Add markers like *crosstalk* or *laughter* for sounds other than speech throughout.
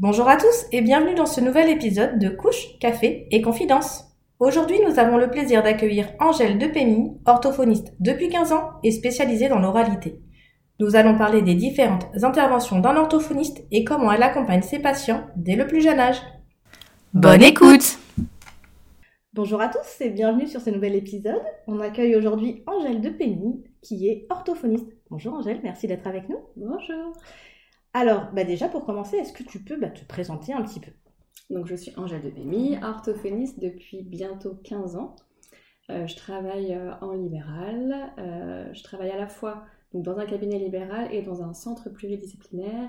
Bonjour à tous et bienvenue dans ce nouvel épisode de Couche, Café et Confidence. Aujourd'hui, nous avons le plaisir d'accueillir Angèle Depémy, orthophoniste depuis 15 ans et spécialisée dans l'oralité. Nous allons parler des différentes interventions d'un orthophoniste et comment elle accompagne ses patients dès le plus jeune âge. Bonne écoute Bonjour à tous et bienvenue sur ce nouvel épisode. On accueille aujourd'hui Angèle Depémy qui est orthophoniste. Bonjour Angèle, merci d'être avec nous. Bonjour. Alors, bah déjà pour commencer, est-ce que tu peux bah, te présenter un petit peu? Donc, je suis Angèle de Bémy, orthophoniste depuis bientôt 15 ans. Euh, je travaille euh, en libéral. Euh, je travaille à la fois dans un cabinet libéral et dans un centre pluridisciplinaire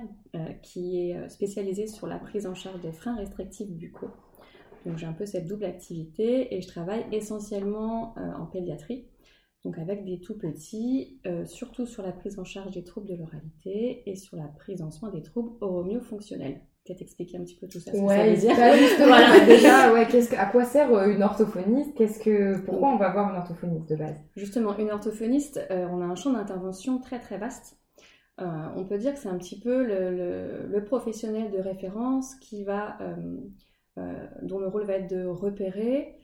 qui est spécialisé sur la prise en charge des freins restrictifs buccaux. Donc, j'ai un peu cette double activité et je travaille essentiellement en pédiatrie donc avec des tout petits, euh, surtout sur la prise en charge des troubles de l'oralité et sur la prise en soin des troubles oromio-fonctionnels. Peut-être expliquer un petit peu tout ça, ce ouais, que ça veut dire. Bah, *laughs* voilà. déjà, ouais, qu'est-ce que, à quoi sert euh, une orthophoniste? Qu'est-ce que, pourquoi on va voir une orthophoniste de base? Justement, une orthophoniste, euh, on a un champ d'intervention très très vaste. on peut dire que c'est un petit peu le, le, le, professionnel de référence qui va, dont le rôle va être de repérer,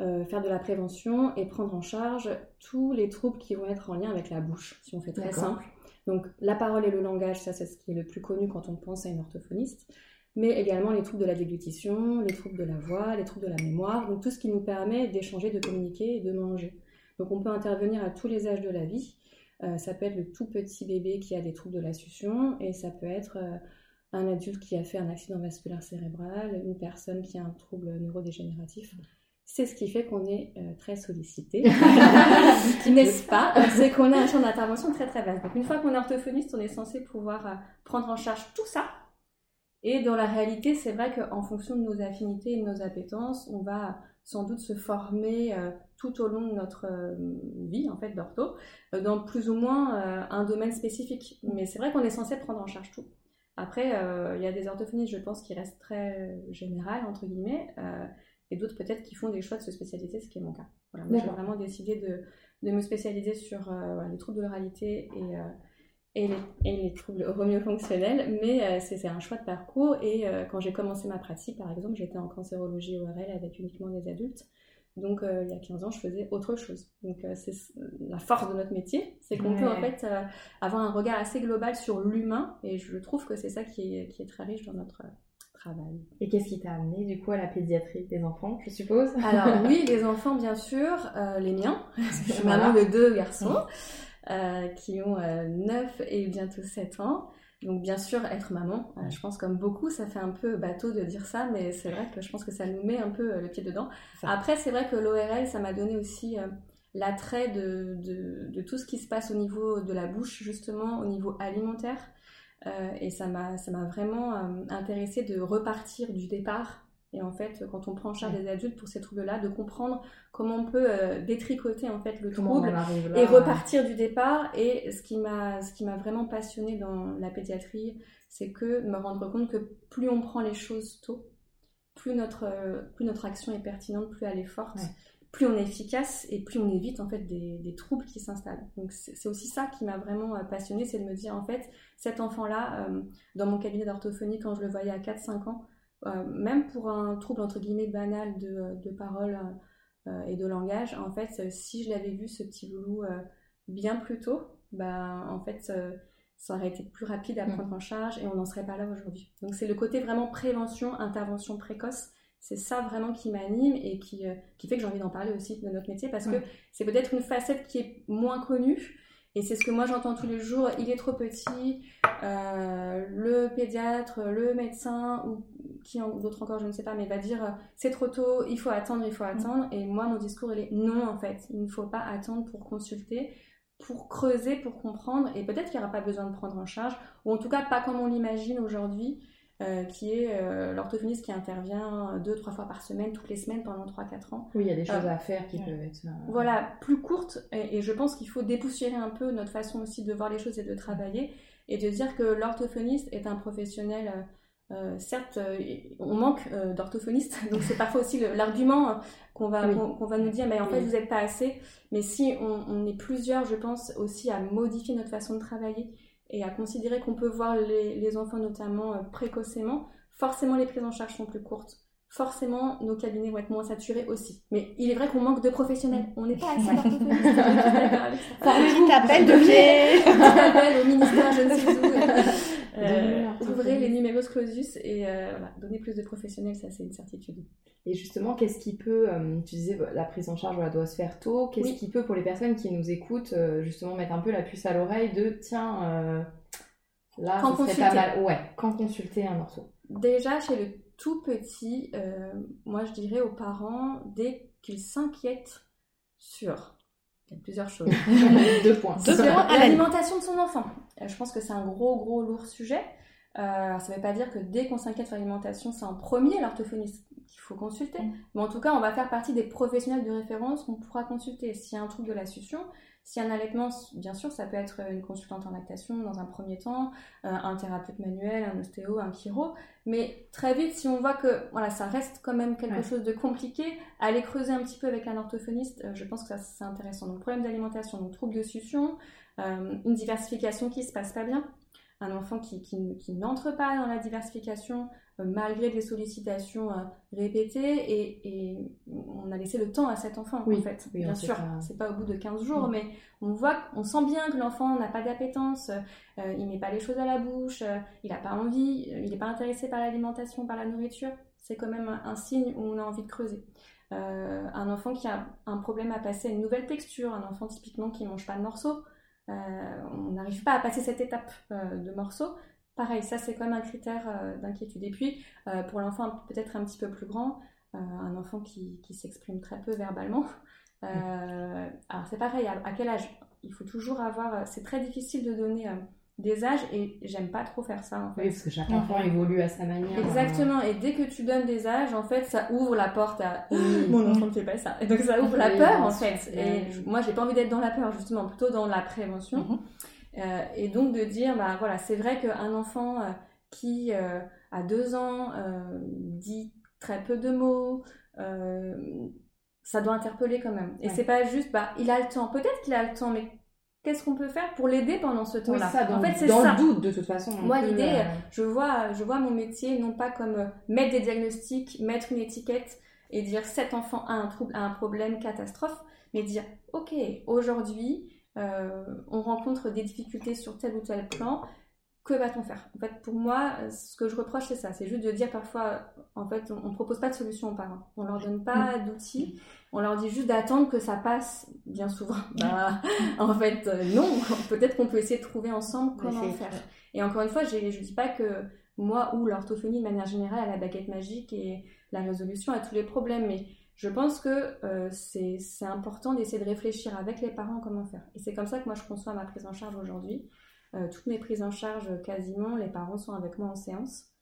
euh, faire de la prévention et prendre en charge tous les troubles qui vont être en lien avec la bouche, si on fait très simple. Donc la parole et le langage, ça c'est ce qui est le plus connu quand on pense à une orthophoniste, mais également les troubles de la déglutition, les troubles de la voix, les troubles de la mémoire, donc tout ce qui nous permet d'échanger, de communiquer et de manger. Donc on peut intervenir à tous les âges de la vie. Euh, ça peut être le tout petit bébé qui a des troubles de la succion et ça peut être euh, un adulte qui a fait un accident vasculaire cérébral, une personne qui a un trouble neurodégénératif. C'est ce qui fait qu'on est euh, très sollicité, *laughs* n'est-ce pas? C'est qu'on a un champ d'intervention très très vaste. Donc une fois qu'on est orthophoniste, on est censé pouvoir euh, prendre en charge tout ça. Et dans la réalité, c'est vrai qu'en fonction de nos affinités et de nos appétences, on va sans doute se former euh, tout au long de notre vie en fait d'ortho dans plus ou moins un domaine spécifique. Mais c'est vrai qu'on est censé prendre en charge tout. Après, il y a des orthophonistes, je pense, qui restent très générales entre guillemets et d'autres peut-être qui font des choix de se spécialiser, ce qui est mon cas. Voilà, moi j'ai vraiment décidé de, de, me spécialiser sur euh, les troubles de l'oralité et, euh, et, les, et, les, troubles fonctionnels mais euh, c'est un choix de parcours. Et quand j'ai commencé ma pratique, par exemple, j'étais en cancérologie ORL avec uniquement des adultes. Donc il y a 15 ans, je faisais autre chose. Donc c'est la force de notre métier, c'est qu'on peut en fait avoir un regard assez global sur l'humain et je trouve que c'est ça qui est, qui est, très riche dans notre et qu'est-ce qui t'a amené du coup à la pédiatrie des enfants, je suppose? Alors *laughs* oui, les enfants bien sûr, euh, les miens. *laughs* je suis maman de deux garçons euh, qui ont 9 euh, et bientôt 7 ans. Donc bien sûr, être maman, je pense comme beaucoup, ça fait un peu bateau de dire ça, mais c'est vrai que je pense que ça nous met un peu le pied dedans. Après, c'est vrai que l'ORL, ça m'a donné aussi l'attrait de, de, de, tout ce qui se passe au niveau de la bouche, justement, au niveau alimentaire. Euh, et ça m'a vraiment euh, intéressé de repartir du départ. Et en fait, quand on prend en charge des adultes pour ces troubles-là, de comprendre comment on peut euh, détricoter en fait le trouble et repartir du départ. Et ce qui m'a ce qui m'a vraiment passionné dans la pédiatrie, c'est que me rendre compte que plus on prend les choses tôt, plus notre plus notre action est pertinente, plus elle est forte plus on est efficace et plus on évite en fait des, troubles qui s'installent. Donc c'est aussi ça qui m'a vraiment euh, passionnée, c'est de me dire en fait cet enfant-là, euh, dans mon cabinet d'orthophonie quand je le voyais à 4-5 ans, euh, même pour un trouble entre guillemets banal de, parole et de langage, en fait si je l'avais vu ce petit loulou bien plus tôt, bah en fait ça aurait été plus rapide à mmh. prendre en charge et on n'en serait pas là aujourd'hui. Donc c'est le côté vraiment prévention, intervention précoce c'est ça vraiment qui m'anime et qui, euh, qui fait que j'ai envie d'en parler aussi de notre métier parce que c'est peut-être une facette qui est moins connue. Et c'est ce que moi j'entends tous les jours, il est trop petit, euh, le pédiatre, le médecin, ou qui d'autres encore, je ne sais pas, mais va dire euh, c'est trop tôt, il faut attendre, il faut attendre. Et moi, mon discours, il est non en fait, il ne faut pas attendre pour consulter, pour creuser, pour comprendre. Et peut-être qu'il n'y aura pas besoin de prendre en charge, ou en tout cas pas comme on l'imagine aujourd'hui. Euh, qui est euh, l'orthophoniste qui intervient deux, trois fois par semaine, toutes les semaines pendant 3-4 ans. Oui, il y a des choses Euh, à faire qui ouais. peuvent être. euh, Voilà, plus courte, et, et je pense qu'il faut dépoussiérer un peu notre façon aussi de voir les choses et de travailler, et de dire que l'orthophoniste est un professionnel, euh, euh, certes, euh, on manque euh, d'orthophonistes, *laughs* donc c'est parfois aussi l'argument euh, qu'on va, Oui. qu'on va nous dire, mais en fait Oui. vous n'êtes pas assez, mais si on, on est plusieurs, je pense aussi à modifier notre façon de travailler et à considérer qu'on peut voir les, les enfants notamment euh, précocement, forcément les prises en charge sont plus courtes. Forcément, nos cabinets vont être moins saturés aussi. Mais il est vrai qu'on manque de professionnels. On n'est pas assez d'accord avec ça. Petit appel de pied Petit appel au ministère, je ne sais où. *laughs* Donnez Euh, l'orthophoniste. ouvrez les numéros clausus et euh, voilà, donner plus de professionnels, ça c'est une certitude. Et justement, qu'est-ce qui peut, euh, tu disais, la prise en charge voilà, doit se faire tôt, qu'est-ce Oui. qui peut, pour les personnes qui nous écoutent, euh, justement mettre un peu la puce à l'oreille de, tiens, euh, là, Quand serait pas consulter. mal. Ouais, quand consulter un ortho. Déjà, chez le tout petit, euh, moi je dirais aux parents, dès qu'ils s'inquiètent sur, il y a plusieurs choses, *laughs* Deux points. Deux points l'alimentation de son enfant. Euh, Je pense que c'est un gros, gros, lourd sujet. Euh, ça ne veut pas dire que dès qu'on s'inquiète sur l'alimentation, c'est en premier l'orthophoniste qu'il faut consulter. Mm. Mais en tout cas, on va faire partie des professionnels de référence qu'on pourra consulter. S'il y a un trouble de la succion, a un allaitement, bien sûr, ça peut être une consultante en lactation dans un premier temps, euh, un thérapeute manuel, un ostéo, un chiro. Mais très vite, si on voit que voilà, ça reste quand même quelque Ouais. chose de compliqué, aller creuser un petit peu avec un orthophoniste, euh, je pense que ça c'est intéressant. Donc problème d'alimentation, donc trouble de succion, euh, une diversification qui se passe pas bien, un enfant qui, qui, qui n'entre pas dans la diversification euh, malgré des sollicitations euh, répétées et, et on a laissé le temps à cet enfant Oui, en fait. oui, bien sûr, pas. c'est pas au bout de 15 jours, mais on voit, on sent bien que l'enfant n'a pas d'appétence, euh, il met pas les choses à la bouche, euh, il n'a pas envie, il n'est pas intéressé par l'alimentation, par la nourriture. C'est quand même un, un signe où on a envie de creuser. Un enfant qui a un problème à passer à une nouvelle texture, un enfant typiquement qui mange pas de morceaux, on n'arrive pas à passer cette étape euh, de morceaux. Pareil, ça c'est quand même un critère euh, d'inquiétude. Et puis, euh, pour l'enfant peut-être un petit peu plus grand, euh, un enfant qui, qui s'exprime très peu verbalement, euh, alors c'est pareil, à, à quel âge? Il faut toujours avoir. C'est très difficile de donner euh, des âges et j'aime pas trop faire ça en fait. Oui, parce que chaque enfant évolue à sa manière. Exactement, et dès que tu donnes des âges, en fait, ça ouvre la porte à *gasps* mon enfant ne fait pas ça. Et donc ça ouvre la peur en fait. Et moi, j'ai pas envie d'être dans la peur, justement, plutôt dans la prévention. Mhm. Euh, et donc de dire, bah voilà, c'est vrai qu'un enfant euh, qui euh, a deux ans euh, dit très peu de mots, euh, ça doit interpeller quand même. Et Ouais. c'est pas juste, bah il a le temps. Peut-être qu'il a le temps, mais qu'est-ce qu'on peut faire pour l'aider pendant ce Oui, temps-là dans, En fait, c'est dans ça. le doute, de toute façon. on Moi, l'idée, euh, je vois, je vois mon métier non pas comme euh, mettre des diagnostics, mettre une étiquette et dire cet enfant a un trouble, a un problème, catastrophe, mais dire ok, aujourd'hui, euh, on rencontre des difficultés sur tel ou tel plan. Que va-t-on faire? En fait, pour moi, ce que je reproche, c'est ça. C'est juste de dire parfois, en fait, on ne propose pas de solution aux parents. On leur donne pas d'outils. On leur dit juste d'attendre que ça passe, bien souvent. *laughs* Bah, en fait, euh, non. *laughs* Peut-être qu'on peut essayer de trouver ensemble comment faire. Et encore une fois, je ne dis pas que moi ou l'orthophonie de manière générale a la baguette magique et la résolution à tous les problèmes, mais je pense que euh, c'est c'est important d'essayer de réfléchir avec les parents comment faire. Et c'est comme ça que moi je conçois ma prise en charge aujourd'hui. Euh, toutes mes prises en charge, quasiment, les parents sont avec moi en séance.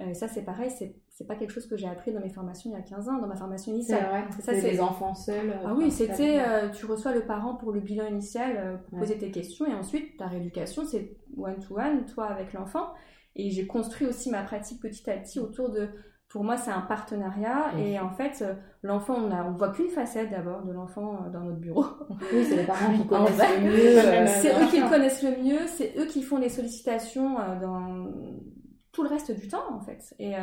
Euh, ça, c'est pareil, c'est c'est pas quelque chose que j'ai appris dans mes formations il y a 15 ans, dans ma formation C'est initiale. vrai. Ça, c'est c'est- les enfants seuls. euh, Ah oui, c'était euh, tu reçois le parent pour le bilan initial, euh, pour Ouais. poser tes questions, et ensuite ta rééducation, c'est one-to-one, toi avec l'enfant. Et j'ai construit aussi ma pratique petit à petit autour de. Pour moi, c'est un partenariat, et en fait, l'enfant, on on voit qu'une facette d'abord de l'enfant dans notre bureau. *laughs* Oui, c'est les parents qui *laughs* En connaissent le mieux. c'est eux qui le connaissent le mieux, c'est eux qui font les sollicitations dans tout le reste du temps en fait. Et, euh,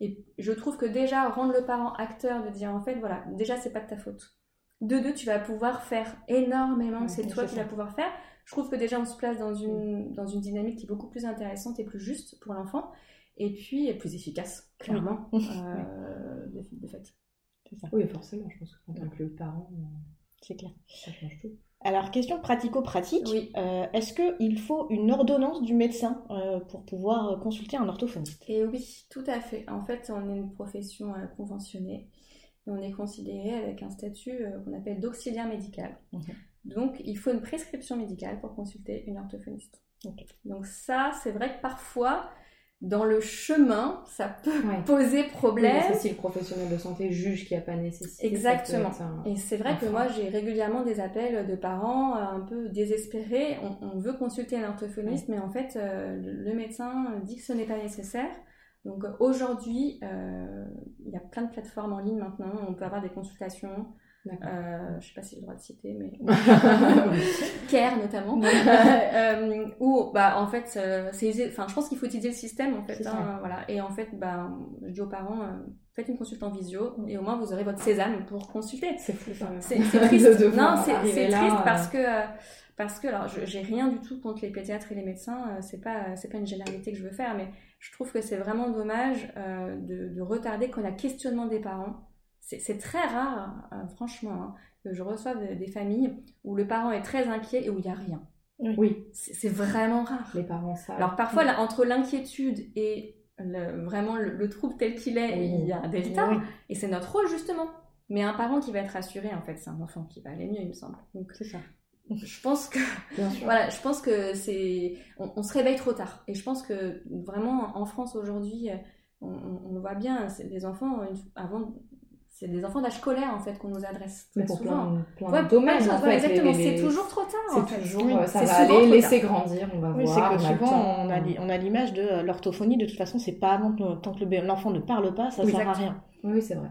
et je trouve que déjà rendre le parent acteur de dire en fait voilà, déjà c'est pas de ta faute. De deux, tu vas pouvoir faire énormément, Ouais, c'est toi qui vas pouvoir faire. Je trouve que déjà on se place dans une, dans une dynamique qui est beaucoup plus intéressante et plus juste pour l'enfant. Et puis plus efficace, clairement, euh, *laughs* de, de fait. Oui, forcément, je pense que quand on inclut le parent, euh, C'est clair. ça change tout. Alors, question pratico-pratique. Oui. Euh, Est-ce qu'il faut une ordonnance du médecin euh, pour pouvoir euh, consulter un orthophoniste? Et oui, tout à fait. En fait, on est une profession euh, conventionnée et on est considéré avec un statut qu'on appelle d'auxiliaire médical. Mhm. Donc, il faut une prescription médicale pour consulter une orthophoniste. Donc ça, c'est vrai que parfois, dans le chemin, ça peut Ouais. poser Oui, problème. que si le professionnel de santé juge qu'il n'y a pas nécessité. Exactement. un- Et c'est vrai que moi, j'ai régulièrement des appels de parents euh, un peu désespérés. On, on veut consulter un orthophoniste, mais en fait, euh, le médecin dit que ce n'est pas nécessaire. Donc aujourd'hui, euh, il y a plein de plateformes en ligne maintenant. On peut avoir des consultations. Euh, je ne sais pas si j'ai le droit de citer, mais *laughs* *laughs* Care notamment, euh, euh, où bah en fait, euh, c'est, enfin, je pense qu'il faut utiliser le système en fait, hein, voilà. Et en fait, bah, je dis aux parents, euh, faites une consulte en visio et au moins vous aurez votre sésame pour consulter. C'est fou. C'est *laughs* triste. Non, c'est triste parce que parce que alors j'ai rien du tout contre les pédiatres et les médecins. euh, C'est pas c'est pas une généralité que je veux faire, mais je trouve que c'est vraiment dommage euh, de, de retarder quand y a questionnement des parents. C'est très rare, euh, franchement, hein, que je reçoive des, des familles où le parent est très inquiet et où il n'y a rien. Oui, C'est c'est vraiment rare. les parents savent. Alors parfois, là, entre l'inquiétude et le- vraiment le, le trouble tel qu'il est, Oui. il y a un delta. Et c'est notre rôle justement. Mais un parent qui va être rassuré, en fait, c'est un enfant qui va aller mieux, il me semble. Donc c'est ça. je pense que *laughs* voilà, je pense que c'est on, on se réveille trop tard. Et je pense que vraiment en France aujourd'hui, on, on- on le voit bien, des enfants avant c'est des enfants d'âge scolaire en fait qu'on nous adresse Mais très pour souvent. plein, plein Ouais, de domaines en fait. exactement, les- c'est toujours trop tard en C'est fait. toujours, Oui, euh, ça va aller, laisser grandir, on va Oui, c'est voir. que on souvent a, on a l'image de euh, l'orthophonie, de toute façon, c'est pas avant que- tant que l'enfant ne parle pas, ça sert à rien. Oui, c'est vrai.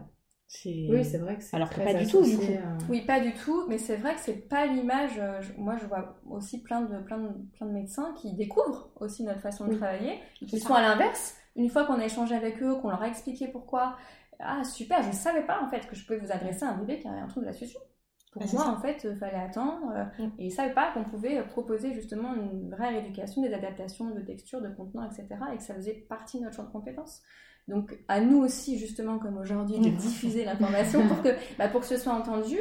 Oui, c'est vrai que c'est Alors que pas du tout, du coup. à- Oui, pas du tout, mais c'est vrai que c'est pas l'image. euh, je- Moi, je vois aussi plein de, plein, de, plein de médecins qui découvrent aussi notre façon de Oui. travailler, qui sont à l'inverse. Une fois qu'on a échangé avec eux, qu'on leur a expliqué pourquoi, ah super, je savais pas en fait que je pouvais vous adresser à un bébé qui avait un trouble de la suture. Pour Ah, moi, en fait, il fallait attendre, euh, Mm. et ils savaient pas qu'on pouvait proposer justement une vraie rééducation, des adaptations de texture, de contenant, etc., et que ça faisait partie de notre champ de compétences. Donc, à nous aussi, justement, comme aujourd'hui, de Mm. diffuser l'information pour que, *laughs* bah, pour que ce soit entendu.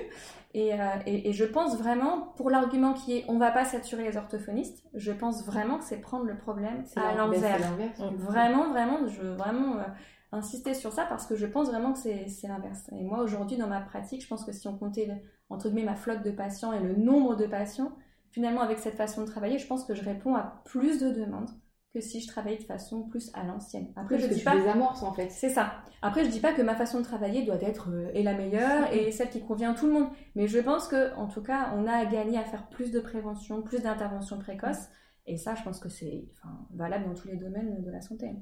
Et, euh, et, et je pense vraiment, pour l'argument qui est on va pas saturer les orthophonistes, je pense vraiment que c'est prendre le problème à l'envers. Mm. Vraiment, vraiment, je vraiment euh, insister sur ça parce que je pense vraiment que c'est l'inverse. Et moi, aujourd'hui, dans ma pratique, je pense que si on comptait, entre guillemets, ma flotte de patients et le nombre de patients, finalement, avec cette façon de travailler, je pense que je réponds à plus de demandes que si je travaillais de façon plus à l'ancienne. Après, je dis pas... désamorces en fait. C'est ça. Après, je dis pas que ma façon de travailler doit être euh, et la meilleure et celle qui convient à tout le monde. Mais je pense que, en tout cas, on a à gagner à faire plus de prévention, plus d'intervention précoce. Et ça, je pense que c'est enfin, valable dans tous les domaines de la santé.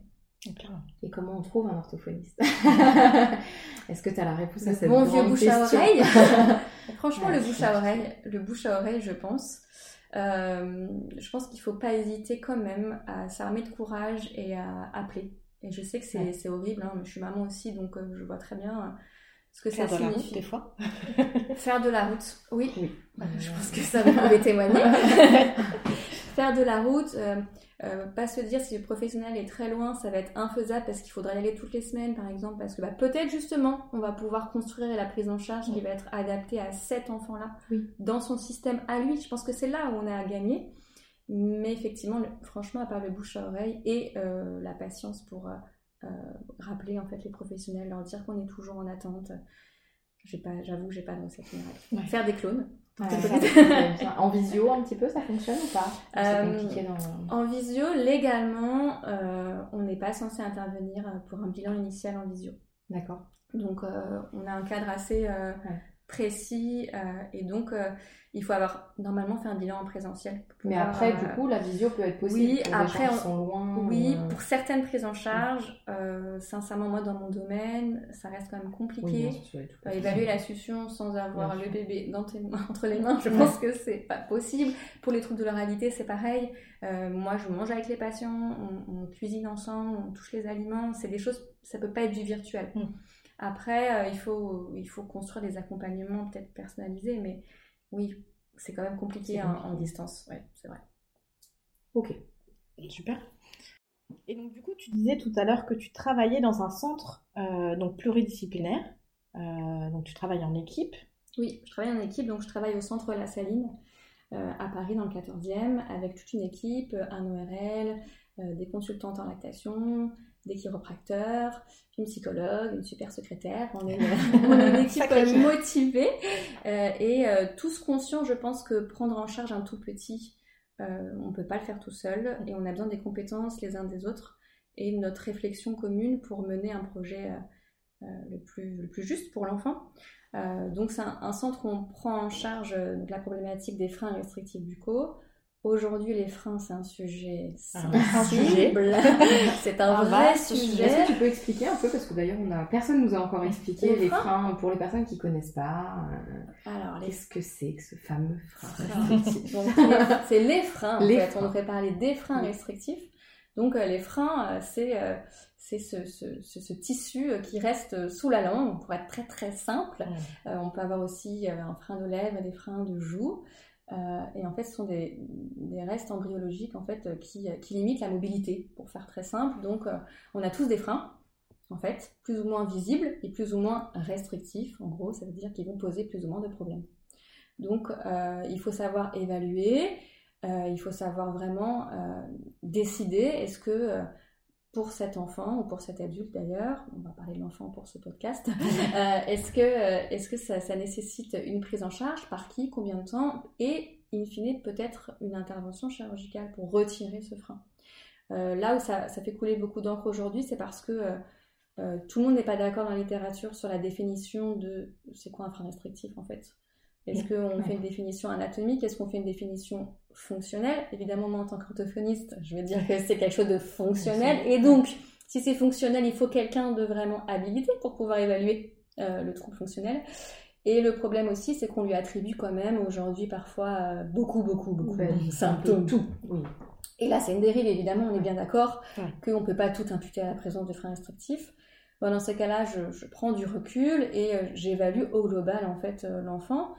Clairement. Et comment on trouve un orthophoniste *laughs* Est-ce que tu as la réponse à cette bon vieux grande bouche à question oreille. *laughs* *laughs* Franchement, Ouais, le c'est bouche à compliqué. oreille, le bouche à oreille, je pense. Euh, je pense qu'il faut pas hésiter quand même à s'armer de courage et à appeler. Et je sais que c'est Ouais. horrible, hein, mais je suis maman aussi, donc euh, je vois très bien euh, ce que Faire ça de la route, signifie. des fois. Faire de la route, oui. Oui. Euh, je pense que ça, vous pouvez témoigner. Faire de la route, euh, euh, pas se dire si le professionnel est très loin, ça va être infaisable parce qu'il faudra y aller toutes les semaines, par exemple, parce que bah, peut-être justement, on va pouvoir construire la prise en charge qui va être adaptée à cet enfant-là, Oui. dans son système à lui. Je pense que c'est là où on a à gagner. Mais effectivement, le- franchement, à part le bouche à oreille et euh, la patience pour euh, rappeler en fait les professionnels, leur dire qu'on est toujours en attente. J'ai pas, j'avoue que j'ai pas de recette miracle. Ouais. Faire des clones. Ouais, ça. *laughs* En visio, un petit peu, ça fonctionne ou pas Euh, dans... En visio, légalement, euh, on n'est pas censé intervenir euh, pour un bilan initial en visio. D'accord. Donc, euh, on a un cadre assez Ouais. Précis euh, et donc euh, il faut avoir normalement fait un bilan en présentiel. Mais pouvoir, après, euh, du coup, la visio peut être possible oui, pour après, gens qui sont loin. Oui, ou, pour certaines prises en charge, sincèrement, moi, dans mon domaine, ça reste quand même compliqué. Oui, sûr, tout évaluer la succion sans avoir Bien le bébé dans tes mains- *laughs* entre les mains, je pense que c'est pas possible. Pour les troubles de l'oralité, c'est pareil. Moi, je mange avec les patients, on, on cuisine ensemble, on touche les aliments. C'est des choses, ça peut pas être du virtuel. Mm. Après, euh, il, faut, il faut construire des accompagnements peut-être personnalisés, mais oui, c'est quand même compliqué en, distance. Ouais, c'est vrai. Ok. Super. Et donc, du coup, tu disais tout à l'heure que tu travaillais dans un centre euh, donc pluridisciplinaire. Euh, donc, tu travailles en équipe. Oui, je travaille en équipe, donc je travaille au centre La Saline euh, à Paris dans le 14e avec toute une équipe, un ORL, des consultantes en lactation, des chiropracteurs, une psychologue, une super secrétaire. On est, *laughs* on est une équipe euh, motivée euh, et euh, tous conscients, je pense, que prendre en charge un tout petit, euh, on ne peut pas le faire tout seul et on a besoin des compétences les uns des autres. et notre réflexion commune pour mener un projet le, plus, le plus juste pour l'enfant. donc c'est un, centre où on prend en charge la problématique des freins restrictifs buccaux, Aujourd'hui, les freins, c'est un sujet ah, sensible. *laughs* c'est un vrai sujet. Est-ce que tu peux expliquer un peu Parce que d'ailleurs, on a... personne nous a encore expliqué les, freins, pour les personnes qui connaissent pas. Euh, Alors, qu'est-ce que c'est que ce fameux frein C'est les freins, en fait. On devrait parler des freins restrictifs. Donc, euh, les freins, euh, c'est c'est ce, ce, ce, tissu qui reste sous la langue, pour être très très simple. on peut avoir aussi un frein de lèvres, des freins de joues. Euh, et en fait, ce sont des, restes embryologiques en fait, euh, qui, limitent la mobilité, pour faire très simple. Donc, euh, on a tous des freins, en fait, plus ou moins visibles et plus ou moins restrictifs. En gros, ça veut dire qu'ils vont poser plus ou moins de problèmes. Donc, il faut savoir évaluer, il faut savoir vraiment décider est-ce que pour cet enfant ou pour cet adulte d'ailleurs, on va parler de l'enfant pour ce podcast, *laughs* euh, est-ce que, euh, est-ce que ça, nécessite une prise en charge Par qui Combien de temps Et, in fine, peut-être une intervention chirurgicale pour retirer ce frein? Euh, là où ça, fait couler beaucoup d'encre aujourd'hui, c'est parce que tout le monde n'est pas d'accord dans la littérature sur la définition de c'est quoi un frein restrictif en fait? Est-ce qu'on fait une définition anatomique? Est-ce qu'on fait une définition fonctionnelle Évidemment, moi, en tant qu'orthophoniste, je veux dire que c'est quelque chose de fonctionnel. Et donc, si c'est fonctionnel, il faut quelqu'un de vraiment habilité pour pouvoir évaluer euh, le trouble fonctionnel. Et le problème aussi, c'est qu'on lui attribue quand même aujourd'hui parfois euh, beaucoup, beaucoup, beaucoup de symptômes. Tout. Et là, c'est une dérive, évidemment, on est bien d'accord qu'on ne peut pas tout imputer à la présence de freins restrictifs. dans ces cas-là, je, prends du recul et euh, j'évalue au global en fait l'enfant.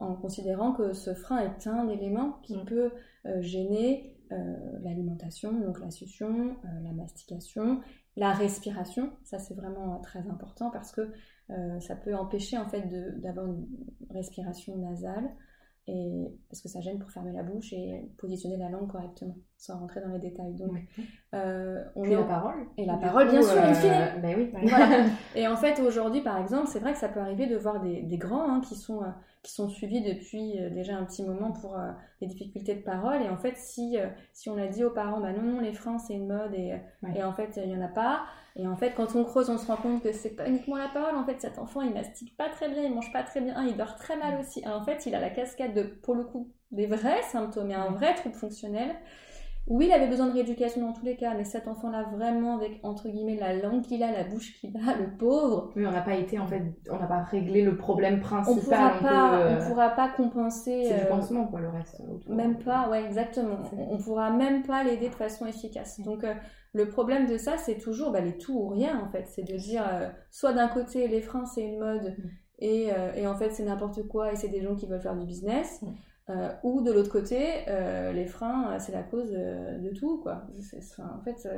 Euh, en considérant que ce frein est un élément qui mm. peut euh, gêner euh, l'alimentation, donc la succion, la mastication, la respiration. Ça, c'est vraiment très important parce que ça peut empêcher en fait d'avoir une respiration nasale et parce que ça gêne pour fermer la bouche et positionner la langue correctement, sans rentrer dans les détails. Donc, euh, on Puis la parole. Et la parole, bien sûr, euh, ben oui. Voilà. *laughs* et en fait, aujourd'hui, par exemple, c'est vrai que ça peut arriver de voir des, des grands hein, qui sont euh, qui sont suivis depuis euh, déjà un petit moment pour les difficultés de parole. Et en fait, si si on a dit aux parents, bah non, non, les freins c'est une mode et, et en fait il y en a pas. Et en fait, quand on creuse, on se rend compte que c'est pas uniquement la parole. En fait, cet enfant, il mastique pas très bien, il mange pas très bien, il dort très mal aussi. en fait, il a la cascade de, pour le coup, des vrais symptômes et un vrai trouble fonctionnel. Oui, il avait besoin de rééducation dans tous les cas, mais cet enfant-là, vraiment, avec, entre guillemets, la langue qu'il a, la bouche qu'il a, le pauvre. Oui, on n'a pas été, en fait, on n'a pas réglé le problème principal. On pourra pas, on pourra pas compenser. C'est du euh, pansement, quoi, le reste. Même pas, ouais, exactement. On, ne pourra même pas l'aider de façon efficace. Donc, euh, le problème de ça, c'est toujours bah, les tout ou rien, en fait. C'est de dire, euh, soit d'un côté, les freins, c'est une mode, et, et, en fait, c'est n'importe quoi, et c'est des gens qui veulent faire du business. Euh, ou de l'autre côté, euh, les freins, euh, c'est la cause de tout, quoi. en fait,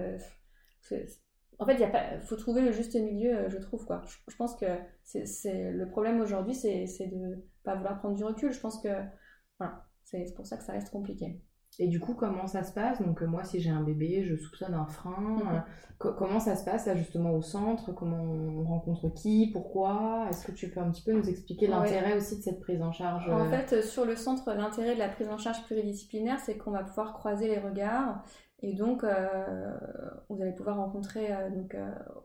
en fait, il faut trouver le juste milieu, je trouve, quoi. Je, pense que c'est le problème aujourd'hui, c'est de pas vouloir prendre du recul. Je pense que, voilà, c'est pour ça que ça reste compliqué. Et du coup, comment ça se passe? Donc, euh, moi, si j'ai un bébé, je soupçonne un frein. Mhm. Euh, comment ça se passe, là, justement, au centre? Comment on rencontre qui? Pourquoi? Est-ce que tu peux un petit peu nous expliquer l'intérêt aussi de cette prise en charge En euh? fait, sur le centre, l'intérêt de la prise en charge pluridisciplinaire, c'est qu'on va pouvoir croiser les regards. Et donc, vous allez pouvoir rencontrer, donc,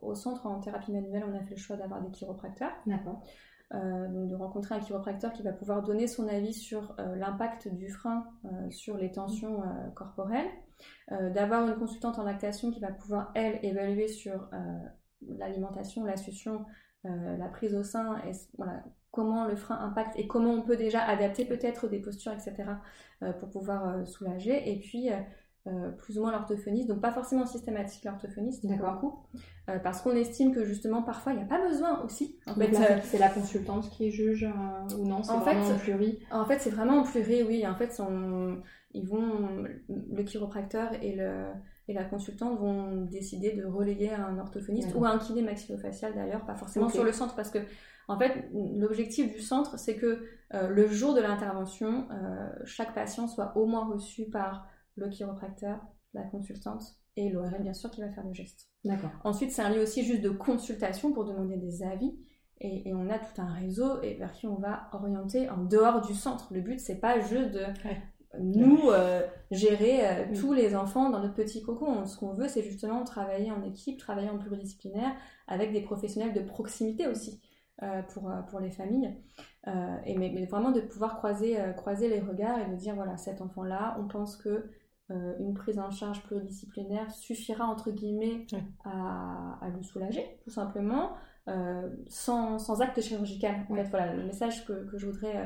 au centre, en thérapie manuelle, on a fait le choix d'avoir des chiropracteurs. D'accord. Euh, de rencontrer un chiropracteur qui va pouvoir donner son avis sur euh, l'impact du frein euh, sur les tensions corporelles, d'avoir une consultante en lactation qui va pouvoir, elle, évaluer sur l'alimentation, la succion, la prise au sein, voilà, comment le frein impacte et comment on peut déjà adapter peut-être des postures, etc., pour pouvoir soulager. Et puis, euh, plus ou moins l'orthophoniste, donc pas forcément systématique l'orthophoniste, d'accord, coup, euh, parce qu'on estime que justement parfois il n'y a pas besoin aussi. En fait, euh, c'est la consultante qui juge ou non, c'est vraiment fait, en pluri. En fait, c'est vraiment en pluri, oui. En fait, ils vont, le chiropracteur et le et la consultante vont décider de relayer à un orthophoniste ou à un kiné maxillofacial d'ailleurs, pas forcément sur le centre, parce que en fait, l'objectif du centre, c'est que le jour de l'intervention, chaque patient soit au moins reçu par le chiropracteur, la consultante et l'ORL bien sûr qui va faire le geste. D'accord. Ensuite, c'est un lieu aussi juste de consultation pour demander des avis. Et, on a tout un réseau et vers qui on va orienter en dehors du centre. Le but, c'est pas juste de nous gérer tous les enfants dans notre petit cocon. Ce qu'on veut, c'est justement travailler en équipe, travailler en pluridisciplinaire avec des professionnels de proximité aussi. pour, pour les familles. et mais, vraiment de pouvoir croiser, croiser les regards et de dire voilà, cet enfant-là, on pense que euh, une prise en charge pluridisciplinaire suffira entre guillemets à, le soulager, tout simplement, euh, sans, sans, acte chirurgical. En fait, voilà, le message que, que je voudrais euh,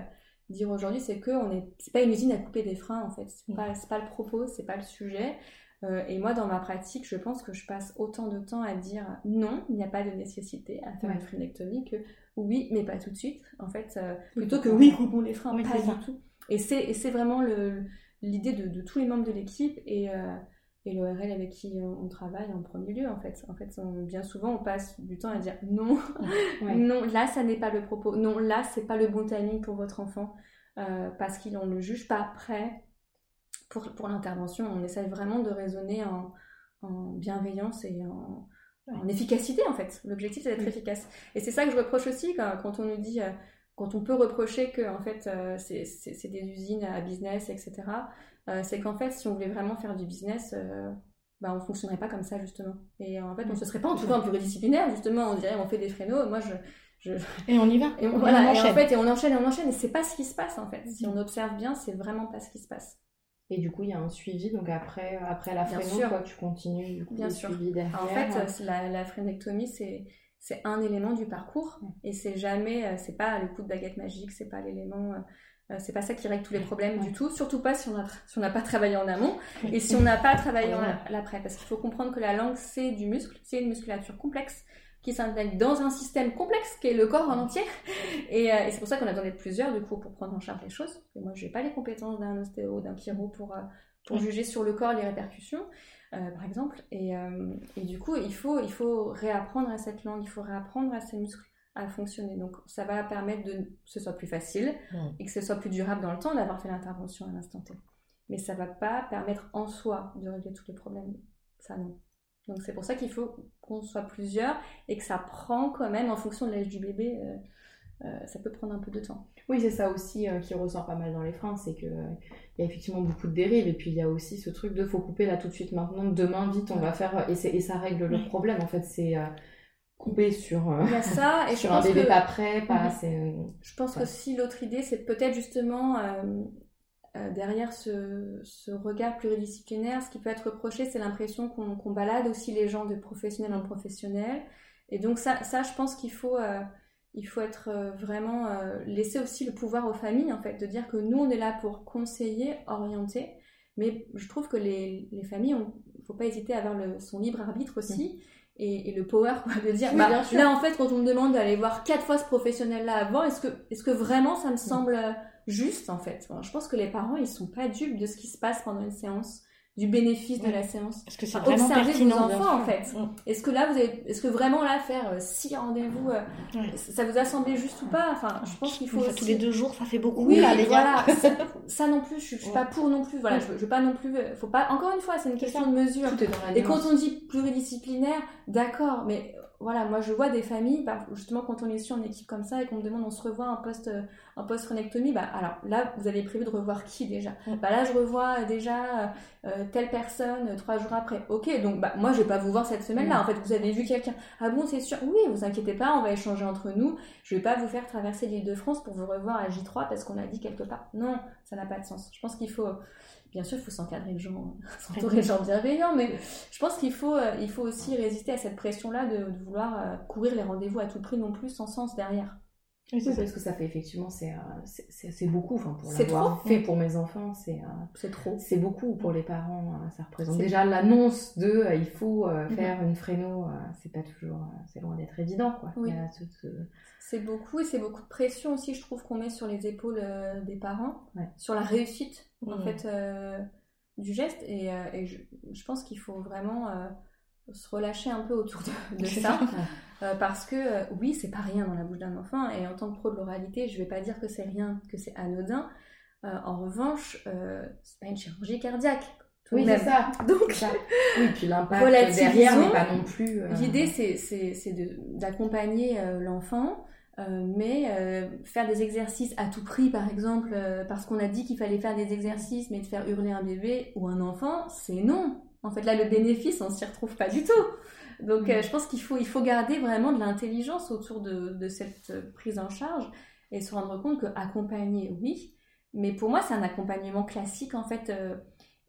dire aujourd'hui, c'est que on est, c'est pas une usine à couper des freins en fait. C'est pas, pas le propos, c'est pas le sujet. et moi, dans ma pratique, je pense que je passe autant de temps à dire non, il n'y a pas de nécessité à faire une frénectomie que oui, mais pas tout de suite. En fait, plutôt que oui, coupons les freins, pas du tout. Et c'est, c'est vraiment le, l'idée de, tous les membres de l'équipe et, euh, et l'ORL avec qui on travaille en premier lieu en fait. En fait, bien souvent on passe du temps à dire non, *laughs* non, là ça n'est pas le propos, non, là c'est pas le bon timing pour votre enfant euh, parce qu'on ne le juge pas prêt pour, pour l'intervention. On essaye vraiment de raisonner en, bienveillance et en, efficacité en fait. L'objectif c'est d'être efficace. Et c'est ça que je reproche aussi quand, on nous dit euh, quand on peut reprocher que en fait euh, c'est des usines à business, etc., euh, c'est qu'en fait si on voulait vraiment faire du business, euh, bah, on fonctionnerait pas comme ça justement. Et en fait on se serait pas en tout cas en pluridisciplinaire justement, on dirait on fait des fréneaux, moi je... Et on y va. Et on, voilà, en fait, et on enchaîne et on enchaîne, et c'est pas ce qui se passe en fait. Si on observe bien, c'est vraiment pas ce qui se passe. Et du coup, il y a un suivi, donc après, après la fréno, tu continues du coup, bien sûr. suivi derrière. En fait, la, la frénectomie, c'est c'est un élément du parcours et c'est jamais, euh, c'est pas le coup de baguette magique, c'est pas l'élément, euh, euh, c'est pas ça qui règle tous les problèmes du tout, surtout pas si on si n'a pas travaillé en amont et si on n'a pas travaillé en l'après, parce qu'il faut comprendre que la langue c'est du muscle, c'est une musculature complexe qui s'intègre dans un système complexe qui est le corps en entier. Et, c'est pour ça qu'on a besoin d'être plusieurs du coup pour prendre en charge les choses. Et moi j'ai pas les compétences d'un ostéo, d'un chiro pour pour juger sur le corps les répercussions. Euh, par exemple. Et, euh, et, du coup, il faut, il faut réapprendre à cette langue, il faut réapprendre à ces muscles à fonctionner. Donc, ça va permettre de, que ce soit plus facile et que ce soit plus durable dans le temps d'avoir fait l'intervention à l'instant T. Mais ça va pas permettre en soi de régler tous les problèmes. Ça, non. Donc, c'est pour ça qu'il faut qu'on soit plusieurs et que ça prend quand même, en fonction de l'âge du bébé, euh, euh, ça peut prendre un peu de temps. Oui, c'est ça aussi euh, qui ressort pas mal dans les freins, c'est qu'il euh, y a effectivement beaucoup de dérives, et puis il y a aussi ce truc de faut couper là tout de suite maintenant, demain vite on va faire, et, et ça règle le problème en fait, c'est couper sur, ça, et *laughs* sur un bébé pas prêt, pas mhm. Je pense que si l'autre idée c'est peut-être justement derrière ce, ce, regard pluridisciplinaire, ce qui peut être reproché, c'est l'impression qu'on balade aussi les gens de professionnel en professionnel. Et donc ça, ça je pense qu'il faut, il faut être euh, vraiment euh, laisser aussi le pouvoir aux familles en fait de dire que nous on est là pour conseiller orienter. Mais je trouve que les, les familles il faut pas hésiter à avoir le, son libre arbitre aussi et, le power quoi, de dire bah, là en fait quand on me demande d'aller voir quatre fois ce professionnel là avant est-ce que est-ce que vraiment ça me semble juste en fait? Je pense que les parents ils sont pas dupes de ce qui se passe pendant une séance du bénéfice de la séance. Est-ce que c'est vraiment pertinent vos enfants en fait. Mm. Est-ce que là vous avez, est-ce que vraiment là faire euh, six rendez-vous, euh, ça vous a semblé juste ou pas? Enfin, je pense qu'il faut tous les deux jours, ça fait beaucoup. Oui, là, les voilà. *laughs* ça, non plus, je, suis pas pour non plus. Voilà, je, veux pas non plus. Euh, faut pas. Encore une fois, c'est une question de mesure. Et quand on dit pluridisciplinaire, d'accord, mais voilà, moi je vois des familles, bah, justement quand on est sur en équipe comme ça et qu'on me demande on se revoit en post euh, en post phrénectomie, bah alors là vous avez prévu de revoir qui déjà? Bah là je revois déjà euh, telle personne euh, trois jours après. Ok, donc bah moi je vais pas vous voir cette semaine-là. En fait vous avez vu quelqu'un. Ah bon c'est sûr? Oui, vous inquiétez pas, on va échanger entre nous. Je vais pas vous faire traverser l'île de France pour vous revoir à J3 parce qu'on a dit quelque part. Non, ça n'a pas de sens. Je pense qu'il faut Bien sûr, il faut s'encadrer les gens, *laughs* s'entourer de gens bienveillants, mais je pense qu'il faut, euh, il faut aussi résister à cette pression-là de, vouloir euh, courir les rendez-vous à tout prix non plus, sans sens derrière. Oui, c'est parce que ça fait effectivement, c'est c'est beaucoup. Enfin, pour l'avoir fait pour mes enfants, c'est c'est trop. C'est beaucoup pour les parents. Euh, ça représente déjà l'annonce de il faut mhm. faire une fréno. c'est pas toujours, c'est loin d'être évident, quoi. Oui. C'est beaucoup et c'est beaucoup de pression aussi, je trouve, qu'on met sur les épaules des parents, sur la réussite en mm. fait euh, du geste et, euh, je, pense qu'il faut vraiment euh, se relâcher un peu autour de, ça parce que oui c'est pas rien dans la bouche d'un enfant et en tant que pro de l'oralité je vais pas dire que c'est rien que c'est anodin en revanche c'est pas une chirurgie cardiaque oui, c'est ça. *laughs* Donc, Oui, puis l'impact derrière n'est pas non plus. L'idée, c'est d'accompagner l'enfant mais faire des exercices à tout prix, par exemple, parce qu'on a dit qu'il fallait faire des exercices, mais de faire hurler un bébé ou un enfant, c'est non. En fait, là, le bénéfice, on s'y retrouve pas du tout. Donc, mm. je pense qu'il faut, il faut garder vraiment de l'intelligence autour de, de, cette prise en charge et se rendre compte que accompagner, oui, mais pour moi, c'est un accompagnement classique. En fait, euh,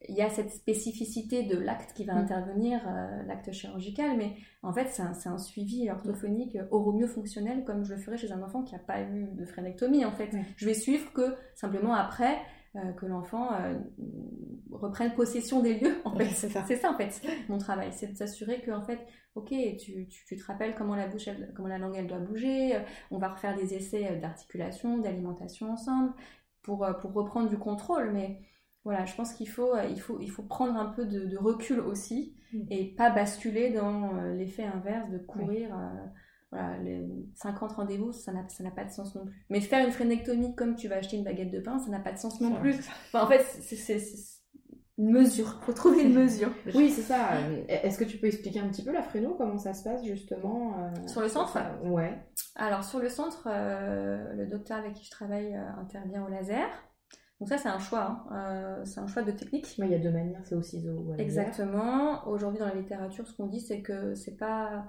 il y a cette spécificité de l'acte qui va mm. intervenir, euh, l'acte chirurgical, mais en fait, c'est un, un, suivi orthophonique mieux fonctionnel, comme je le ferais chez un enfant qui n'a pas eu de frénectomie. En fait, je vais suivre que simplement après. Euh, que l'enfant reprenne possession des lieux. En fait, c'est ça. En fait mon travail, c'est de s'assurer que en fait, ok, tu, tu, tu, te rappelles comment la bouche, comment la langue elle doit bouger. on va refaire des essais d'articulation, d'alimentation ensemble pour, euh, pour reprendre du contrôle. Mais voilà, je pense qu'il faut, euh, il faut, il faut prendre un peu de, recul aussi mm. et pas basculer dans euh, l'effet inverse de courir. Voilà, les 50 rendez-vous, ça n'a, ça n'a pas de sens non plus. Mais faire une frénectomie comme tu vas acheter une baguette de pain, ça n'a pas de sens non plus. en fait, c'est, c'est, une mesure. faut trouver une mesure. oui, c'est ça. Est-ce que tu peux expliquer un petit peu la fréno, comment ça se passe justement Sur le centre Ouais. Alors sur le centre, euh, le docteur avec qui je travaille euh, intervient au laser. Donc ça c'est un choix, hein. euh, c'est un choix de technique. il y a deux manières, c'est au ciseau ou à laser. Exactement. Aujourd'hui dans la littérature, ce qu'on dit c'est que c'est pas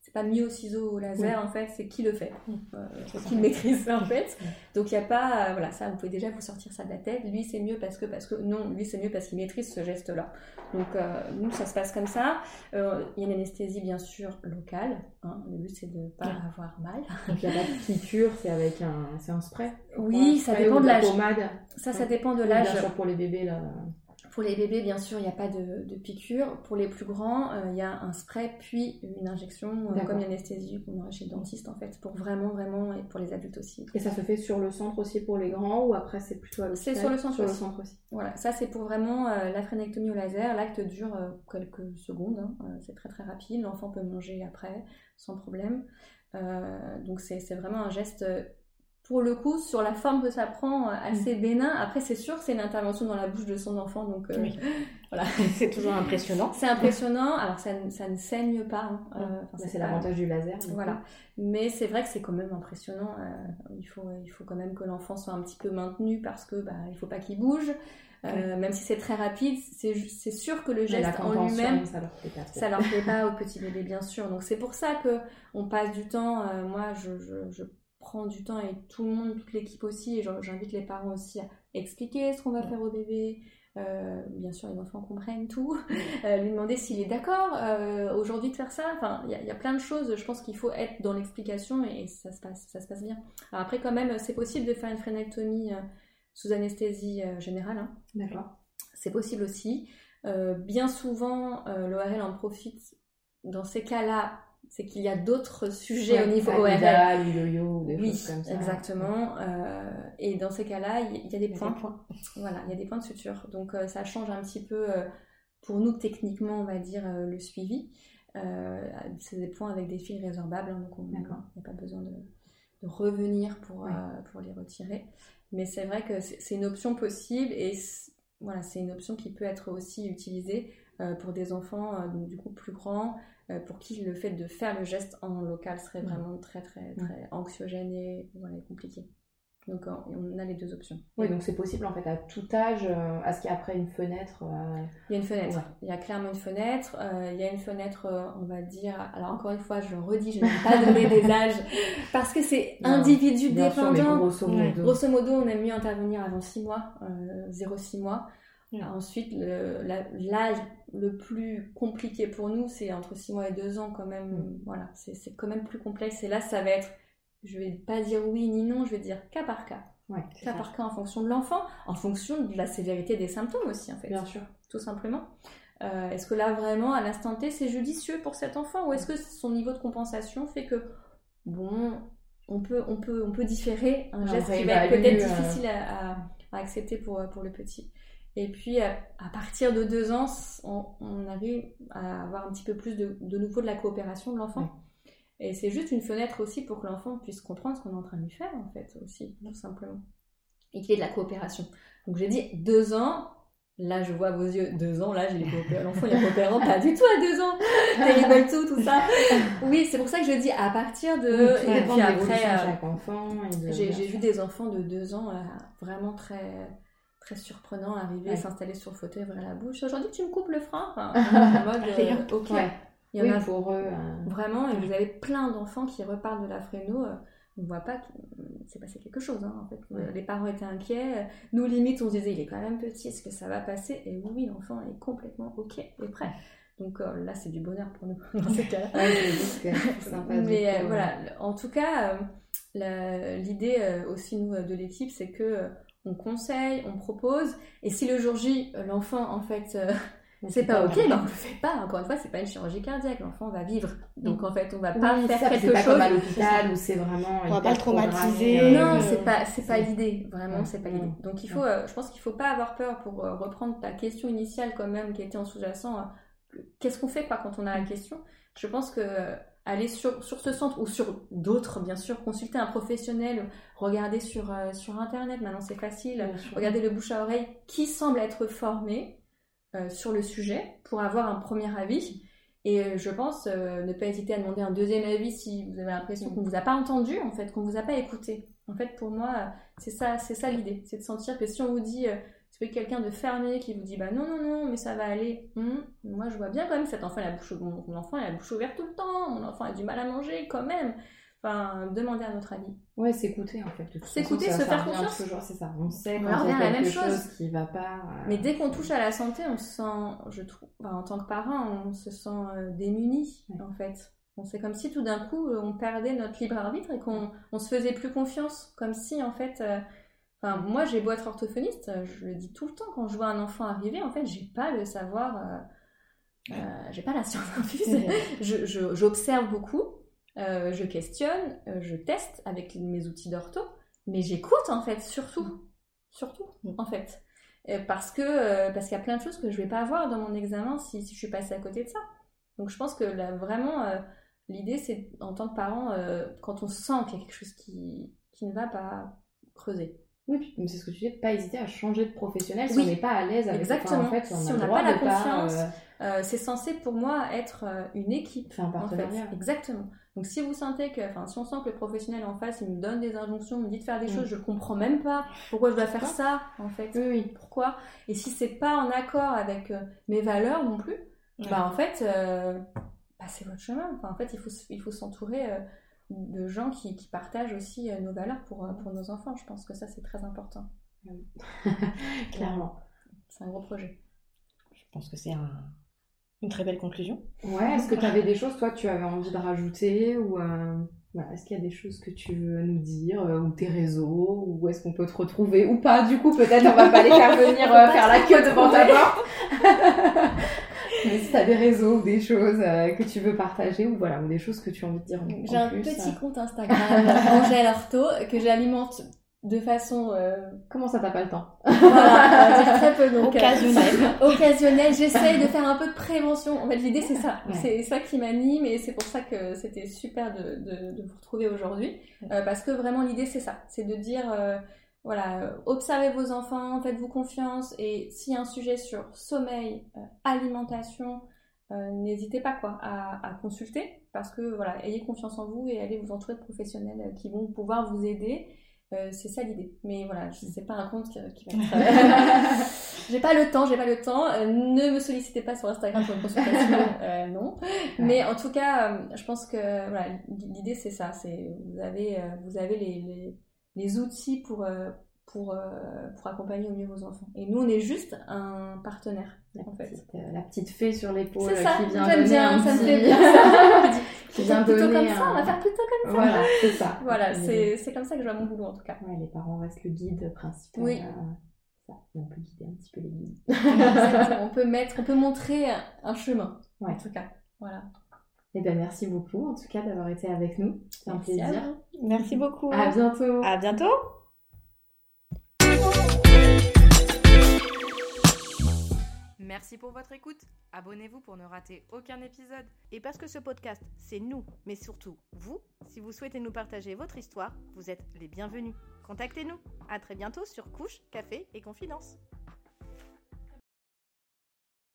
c'est pas mis au ciseau ou au laser en fait, c'est qui le fait, euh, qui le maîtrise en fait. Donc il n'y a pas, euh, voilà, ça vous pouvez déjà vous sortir ça de la tête. Lui c'est mieux parce que, parce que, non, lui c'est mieux parce qu'il maîtrise ce geste-là. Donc euh, nous ça se passe comme ça. Il y a une anesthésie bien sûr locale. Hein. Le but c'est de ne pas avoir mal. Donc il n'y a pas de piqûre, c'est avec un, c'est un spray. Oui, ça dépend de l'âge. Ça, ça dépend de l'âge. Pour les bébés là. Pour les bébés, bien sûr, il n'y a pas de, de, piqûre. Pour les plus grands, euh, il y a un spray puis une injection, euh, comme l'anesthésie qu'on aurait chez le dentiste, en fait, pour vraiment, vraiment, et pour les adultes aussi. Et ça se fait sur le centre aussi pour les grands ou après c'est plutôt à l'hôpital? C'est sur le centre, aussi. le centre aussi. Voilà, ça c'est pour vraiment euh, la frénectomie au laser. L'acte dure quelques secondes, hein. c'est très très rapide. L'enfant peut manger après sans problème. donc c'est vraiment un geste pour le coup, sur la forme que ça prend, euh, assez mm. bénin. Après, c'est sûr, c'est une intervention dans la bouche de son enfant, donc euh, *laughs* voilà. *laughs* c'est toujours impressionnant. C'est impressionnant. Alors, ça, ça, ne saigne pas. Hein. Euh, c'est l'avantage du laser. Voilà. Mais c'est vrai que c'est quand même impressionnant. il faut, il faut quand même que l'enfant soit un petit peu maintenu parce que bah, il faut pas qu'il bouge. même si c'est très rapide, c'est sûr que le geste en lui-même, ça leur plaît pas, ça leur plaît pas au petit bébé, bien sûr. Donc c'est pour ça que on passe du temps. moi, je, je, je prend du temps et tout le monde, toute l'équipe aussi, et j'invite les parents aussi à expliquer ce qu'on va faire au bébé. Euh, bien sûr, les enfants comprennent tout. *laughs* Euh, lui demander s'il est d'accord euh, aujourd'hui de faire ça. Enfin, il y, a plein de choses. Je pense qu'il faut être dans l'explication et, ça se passe, ça se passe bien. après, quand même, c'est possible de faire une frénectomie sous anesthésie générale. Hein. D'accord. C'est possible aussi. bien souvent, l'ORL en profite dans ces cas-là c'est qu'il y a d'autres sujets au niveau ORL. yo-yo, des oui, choses comme ça. exactement. Euh, et dans ces cas-là, il y, a des points. Voilà, il y a des points de suture. Donc euh, ça change un petit peu euh, pour nous techniquement, on va dire, le suivi. c'est des points avec des fils résorbables, hein, donc on n'a pas besoin de, revenir pour, pour les retirer. Mais c'est vrai que c'est une option possible et voilà, c'est une option qui peut être aussi utilisée pour des enfants donc, du coup plus grands pour qui le fait de faire le geste en local serait vraiment très très très anxiogène et voilà, compliqué. Donc on a les deux options. Oui, donc c'est possible en fait à tout âge. Euh, est-ce qu'il y a après une fenêtre euh, Il y a une fenêtre. Il y a clairement une fenêtre. il y a une fenêtre, on va dire. Alors encore une fois, je le redis, je n'ai pas *laughs* donné des âges parce que c'est individu dépendant. grosso, modo. grosso modo, on aime mieux intervenir avant 6 mois, 0-6 mois. Ensuite, l'âge le plus compliqué pour nous, c'est entre 6 mois et 2 ans quand même. Mm. Voilà, c'est quand même plus complexe. Et là, ça va être, je vais pas dire oui ni non, je vais dire cas par cas. cas par cas en fonction de l'enfant, en fonction de la sévérité des symptômes aussi, en fait. Bien sûr. Tout simplement. Euh, est-ce que là, vraiment, à l'instant T, c'est judicieux pour cet enfant? Ou est-ce que son niveau de compensation fait que, bon, on peut, on peut, on peut différer un geste qui va être peut-être euh, difficile à, à, accepter pour, pour le petit? Et puis, à partir de deux ans, on, arrive à avoir un petit peu plus de, nouveau de la coopération de l'enfant. Et c'est juste une fenêtre aussi pour que l'enfant puisse comprendre ce qu'on est en train de lui faire, en fait, aussi, tout simplement. Et qu'il y ait de la coopération. Donc, j'ai dit deux ans, Là, je vois vos yeux, deux ans, là, j'ai l'enfant, il est coopérant, pas du tout à deux ans. Terrible tout, tout ça. Oui, c'est pour ça que je dis à partir de. Oui, et puis après, euh. J'ai vu des enfants de deux ans euh, vraiment très très surprenant arriver, s'installer sur le fauteuil, ouvrir la bouche. Aujourd'hui, tu me coupes le frein. Enfin, *laughs* en mode, euh, ok. Il y en a pour eux. Vraiment, et vous avez plein d'enfants qui repartent de la fréno on voit pas qu'il s'est passé quelque chose. Hein, en fait. Les parents étaient inquiets. Nous, limite, on se disait, il est quand même petit, est-ce que ça va passer? Et oui, l'enfant est complètement OK et prêt. Donc euh, là, c'est du bonheur pour nous *laughs* dans ces cas-là. *laughs* Mais euh, voilà, en tout cas, euh, l'idée aussi, nous, de l'équipe, c'est que on conseille, on propose. Et si le jour J, l'enfant, en fait, *laughs* c'est pas, ok, mais on le fait pas. Encore une fois, c'est pas une chirurgie cardiaque. L'enfant va vivre. Donc en fait, on va pas faire quelque chose. comme à l'hôpital où c'est vraiment. On va pas le traumatiser. Non, c'est pas, c'est pas l'idée. Vraiment, c'est pas l'idée. Donc il faut, euh, je pense qu'il faut pas avoir peur pour euh, reprendre ta question initiale quand même qui était en sous-jacent. Euh, qu'est-ce qu'on fait quoi quand on a la question? Je pense que aller sur, sur ce centre ou sur d'autres, bien sûr, consulter un professionnel, regarder sur, sur Internet, maintenant c'est facile, regarder le bouche à oreille qui semble être formé, euh, sur le sujet pour avoir un premier avis. Et euh, je pense euh, ne pas hésiter à demander un deuxième avis si vous avez l'impression qu'on ne vous a pas entendu, en fait, qu'on ne vous a pas écouté. En fait, pour moi, c'est ça, c'est ça l'idée, c'est de sentir que si on vous dit, vous quelqu'un de fermé qui vous dit, bah non, non, non, mais ça va aller, hum, moi je vois bien quand même cet enfant, la bouche, mon enfant, a la bouche ouverte tout le temps, mon enfant a du mal à manger quand même. Enfin, demander à notre avis. Ouais, s'écouter en fait. S'écouter, se faire confiance. Toujours, c'est ça. On sait quand il y a la même chose. qui va pas. Euh, Mais dès qu'on touche à la santé, on se sent, je trouve, en tant que parent, on se sent euh, démuni en fait. C'est comme si tout d'un coup on perdait notre libre arbitre et qu'on on se faisait plus confiance. Comme si en fait. Euh, enfin, moi j'ai beau être orthophoniste, je le dis tout le temps quand je vois un enfant arriver, en fait, j'ai pas le savoir. j'ai pas la science infuse. *laughs* J'observe beaucoup euh, je questionne, euh, je teste avec mes outils d'ortho, mais j'écoute en fait, surtout. Mm. Surtout, mm. en fait. Euh, parce que parce qu'il y a plein de choses que je vais pas avoir dans mon examen si, si je suis passée à côté de ça. Donc je pense que là, vraiment, l'idée c'est en tant que parent, quand on sent qu'il y a quelque chose qui, qui ne va pas, creuser. Oui, mais c'est ce que tu dis, pas hésiter à changer de professionnel si on n'est pas à l'aise avec Exactement. en fait, si on n'a pas la confiance, c'est censé pour moi être une équipe. un partenariat. Exactement. Donc si vous sentez que, enfin si on sent que le professionnel en face, il me donne des injonctions, me dit de faire des mm. choses, je comprends même pas pourquoi je dois faire ça en fait. Oui, Pourquoi? Et si c'est pas en accord avec euh, mes valeurs non plus, bah en fait, euh, bah, c'est votre chemin. Enfin, en fait, il faut il faut s'entourer euh, de gens qui, qui partagent aussi nos valeurs pour pour nos enfants. Je pense que ça c'est très important. *laughs* Clairement. C'est un gros projet. Je pense que c'est un une très belle conclusion. Ouais, est-ce que tu avais des choses, toi, tu avais envie de rajouter ou euh, Est-ce qu'il y a des choses que tu veux nous dire euh, ou tes réseaux ou est-ce qu'on peut te retrouver ou pas Du coup, peut-être on va pas les faire venir *laughs* euh, faire la queue devant ta porte. *laughs* Mais si tu as des réseaux ou des choses que tu veux partager ou voilà, ou des choses que tu as envie de dire. J'ai un petit compte Instagram, *laughs* Angèle Orto, que j'alimente de façon euh, comment ça t'as pas le temps? Voilà très peu donc occasionnel euh, occasionnel *laughs* j'essaye de faire un peu de prévention. En fait l'idée c'est ça. C'est ça qui m'anime et c'est pour ça que c'était super de, de, vous retrouver aujourd'hui. Euh, parce que vraiment l'idée c'est ça. C'est de dire voilà observez vos enfants faites-vous confiance et s'il y a un sujet sur sommeil alimentation n'hésitez pas quoi à, à, consulter parce que voilà ayez confiance en vous et allez vous entourer de professionnels qui vont pouvoir vous aider euh, c'est ça l'idée. Mais voilà, c'est pas un compte qui, va *laughs* j'ai pas le temps, j'ai pas le temps. Euh, ne me sollicitez pas sur Instagram pour une consultation, euh, non. Mais en tout cas, je pense que voilà, l'idée c'est ça. C'est vous avez, vous avez les, les, les outils pour pour, pour accompagner au mieux vos enfants. Et nous, on est juste un partenaire, la en fait. Petite, la petite fée sur l'épaule qui vient donner bien, un ça petit... me fait bien. *laughs* qui vient plutôt donner comme ça, on va faire plutôt comme ça. Voilà, c'est ça. Voilà, c'est comme ça que je vois mon boulot en tout cas. Ouais, les parents restent le guide principal. Oui. On peut guider un petit peu les guides. on peut mettre, on peut montrer un chemin. Ouais. En tout cas, voilà. Eh bien, merci beaucoup en tout cas d'avoir été avec nous. C'est un plaisir. Merci beaucoup. À bientôt. À bientôt. Merci pour votre écoute. Abonnez-vous pour ne rater aucun épisode. Et parce que ce podcast, c'est nous, mais surtout vous, si vous souhaitez nous partager votre histoire, vous êtes les bienvenus. Contactez-nous. À très bientôt sur Couche, Café et Confidence.